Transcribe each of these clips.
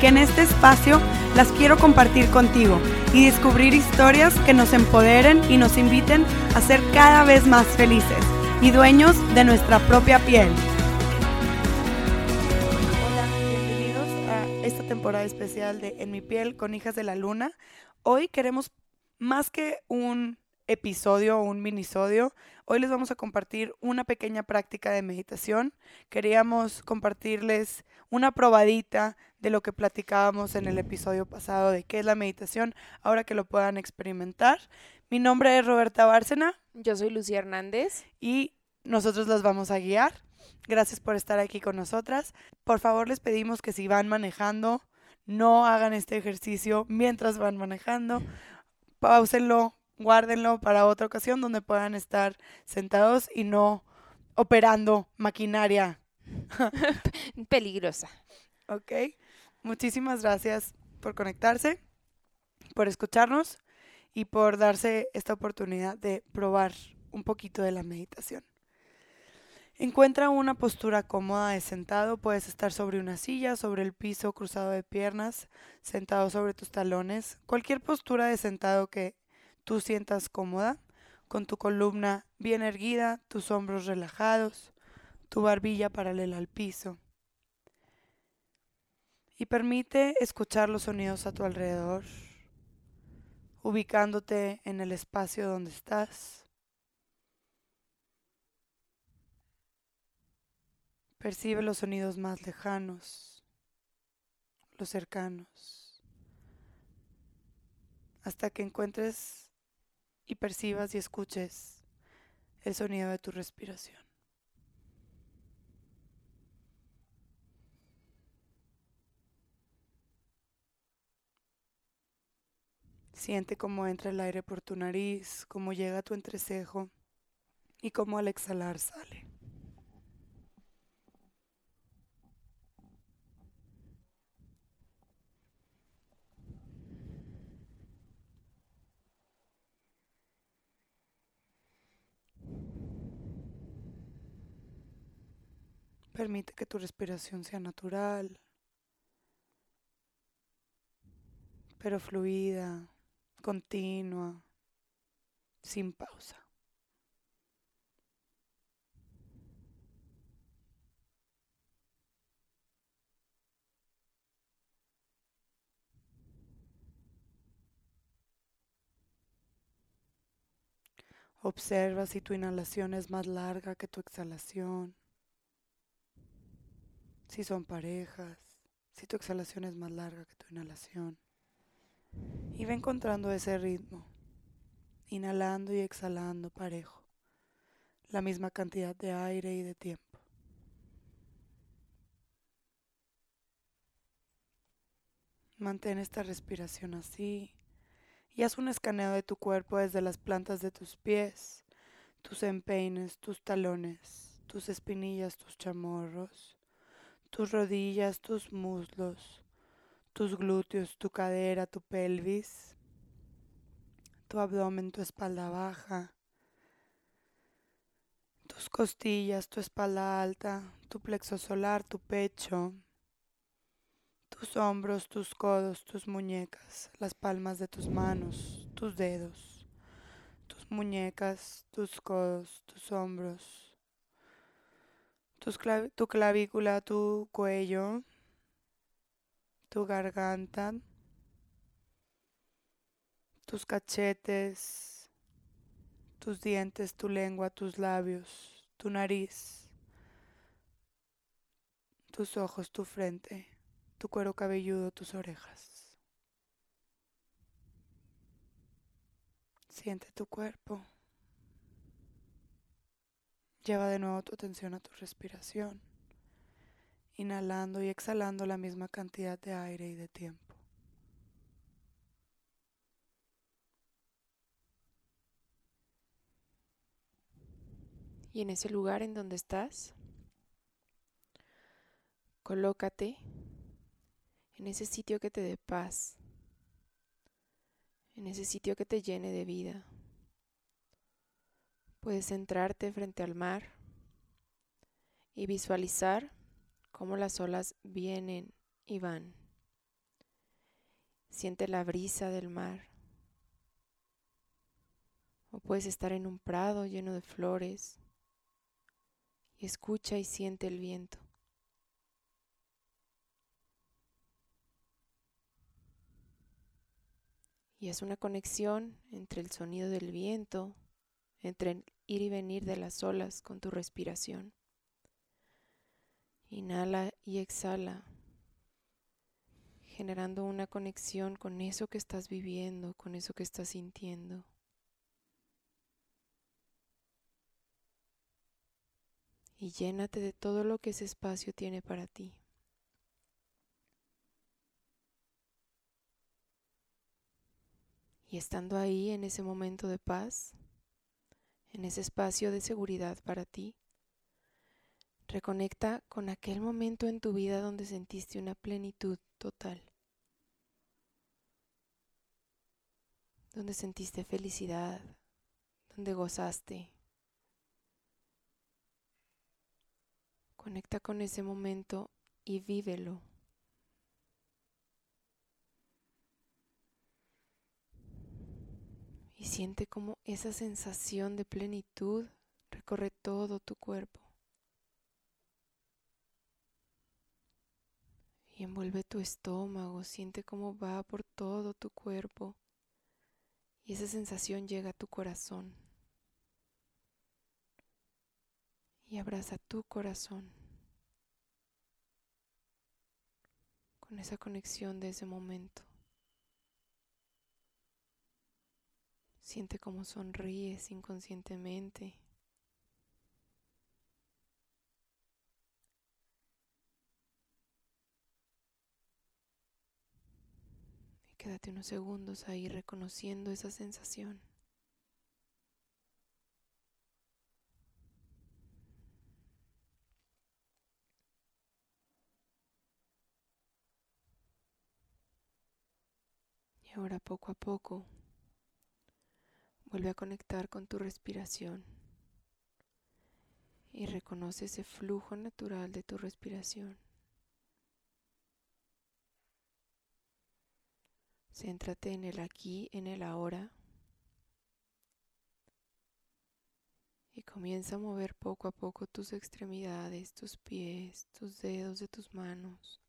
que en este espacio las quiero compartir contigo y descubrir historias que nos empoderen y nos inviten a ser cada vez más felices y dueños de nuestra propia piel. Hola, bienvenidos a esta temporada especial de En mi piel con hijas de la luna. Hoy queremos más que un episodio o un minisodio, hoy les vamos a compartir una pequeña práctica de meditación. Queríamos compartirles una probadita de lo que platicábamos en el episodio pasado de qué es la meditación, ahora que lo puedan experimentar. Mi nombre es Roberta Bárcena. Yo soy Lucía Hernández. Y nosotros las vamos a guiar. Gracias por estar aquí con nosotras. Por favor, les pedimos que si van manejando, no hagan este ejercicio mientras van manejando. Páusenlo, guárdenlo para otra ocasión donde puedan estar sentados y no operando maquinaria. Peligrosa. Ok. Muchísimas gracias por conectarse, por escucharnos y por darse esta oportunidad de probar un poquito de la meditación. Encuentra una postura cómoda de sentado. Puedes estar sobre una silla, sobre el piso, cruzado de piernas, sentado sobre tus talones. Cualquier postura de sentado que tú sientas cómoda, con tu columna bien erguida, tus hombros relajados, tu barbilla paralela al piso. Y permite escuchar los sonidos a tu alrededor, ubicándote en el espacio donde estás. Percibe los sonidos más lejanos, los cercanos, hasta que encuentres y percibas y escuches el sonido de tu respiración. Siente cómo entra el aire por tu nariz, cómo llega a tu entrecejo y cómo al exhalar sale. Permite que tu respiración sea natural, pero fluida, continua, sin pausa. Observa si tu inhalación es más larga que tu exhalación si son parejas, si tu exhalación es más larga que tu inhalación. Y ve encontrando ese ritmo, inhalando y exhalando parejo, la misma cantidad de aire y de tiempo. Mantén esta respiración así y haz un escaneo de tu cuerpo desde las plantas de tus pies, tus empeines, tus talones, tus espinillas, tus chamorros tus rodillas, tus muslos, tus glúteos, tu cadera, tu pelvis, tu abdomen, tu espalda baja, tus costillas, tu espalda alta, tu plexo solar, tu pecho, tus hombros, tus codos, tus muñecas, las palmas de tus manos, tus dedos, tus muñecas, tus codos, tus hombros, tu clavícula, tu cuello, tu garganta, tus cachetes, tus dientes, tu lengua, tus labios, tu nariz, tus ojos, tu frente, tu cuero cabelludo, tus orejas. Siente tu cuerpo. Lleva de nuevo tu atención a tu respiración, inhalando y exhalando la misma cantidad de aire y de tiempo. Y en ese lugar en donde estás, colócate en ese sitio que te dé paz, en ese sitio que te llene de vida. Puedes centrarte frente al mar y visualizar cómo las olas vienen y van. Siente la brisa del mar. O puedes estar en un prado lleno de flores y escucha y siente el viento. Y es una conexión entre el sonido del viento, entre ir y venir de las olas con tu respiración. Inhala y exhala, generando una conexión con eso que estás viviendo, con eso que estás sintiendo. Y llénate de todo lo que ese espacio tiene para ti. Y estando ahí en ese momento de paz, en ese espacio de seguridad para ti, reconecta con aquel momento en tu vida donde sentiste una plenitud total, donde sentiste felicidad, donde gozaste. Conecta con ese momento y vívelo. Y siente como esa sensación de plenitud recorre todo tu cuerpo. Y envuelve tu estómago, siente cómo va por todo tu cuerpo. Y esa sensación llega a tu corazón. Y abraza tu corazón con esa conexión de ese momento. Siente cómo sonríes inconscientemente. Y quédate unos segundos ahí reconociendo esa sensación. Y ahora poco a poco Vuelve a conectar con tu respiración y reconoce ese flujo natural de tu respiración. Céntrate en el aquí, en el ahora. Y comienza a mover poco a poco tus extremidades, tus pies, tus dedos de tus manos,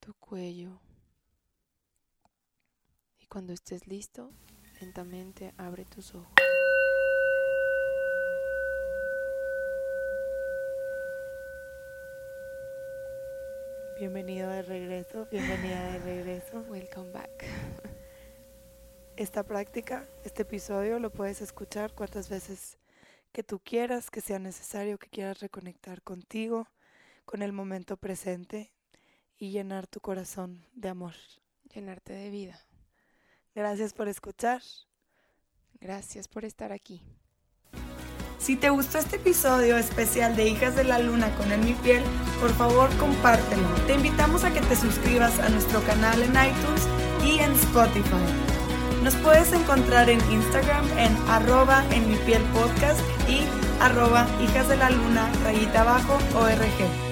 tu cuello. Cuando estés listo, lentamente abre tus ojos. Bienvenido de regreso, bienvenida de regreso. Welcome back. Esta práctica, este episodio lo puedes escuchar cuantas veces que tú quieras, que sea necesario, que quieras reconectar contigo, con el momento presente y llenar tu corazón de amor. Llenarte de vida. Gracias por escuchar. Gracias por estar aquí. Si te gustó este episodio especial de Hijas de la Luna con En Mi Piel, por favor compártelo. Te invitamos a que te suscribas a nuestro canal en iTunes y en Spotify. Nos puedes encontrar en Instagram en arroba en mi piel podcast y arroba hijas de la luna rayita abajo org.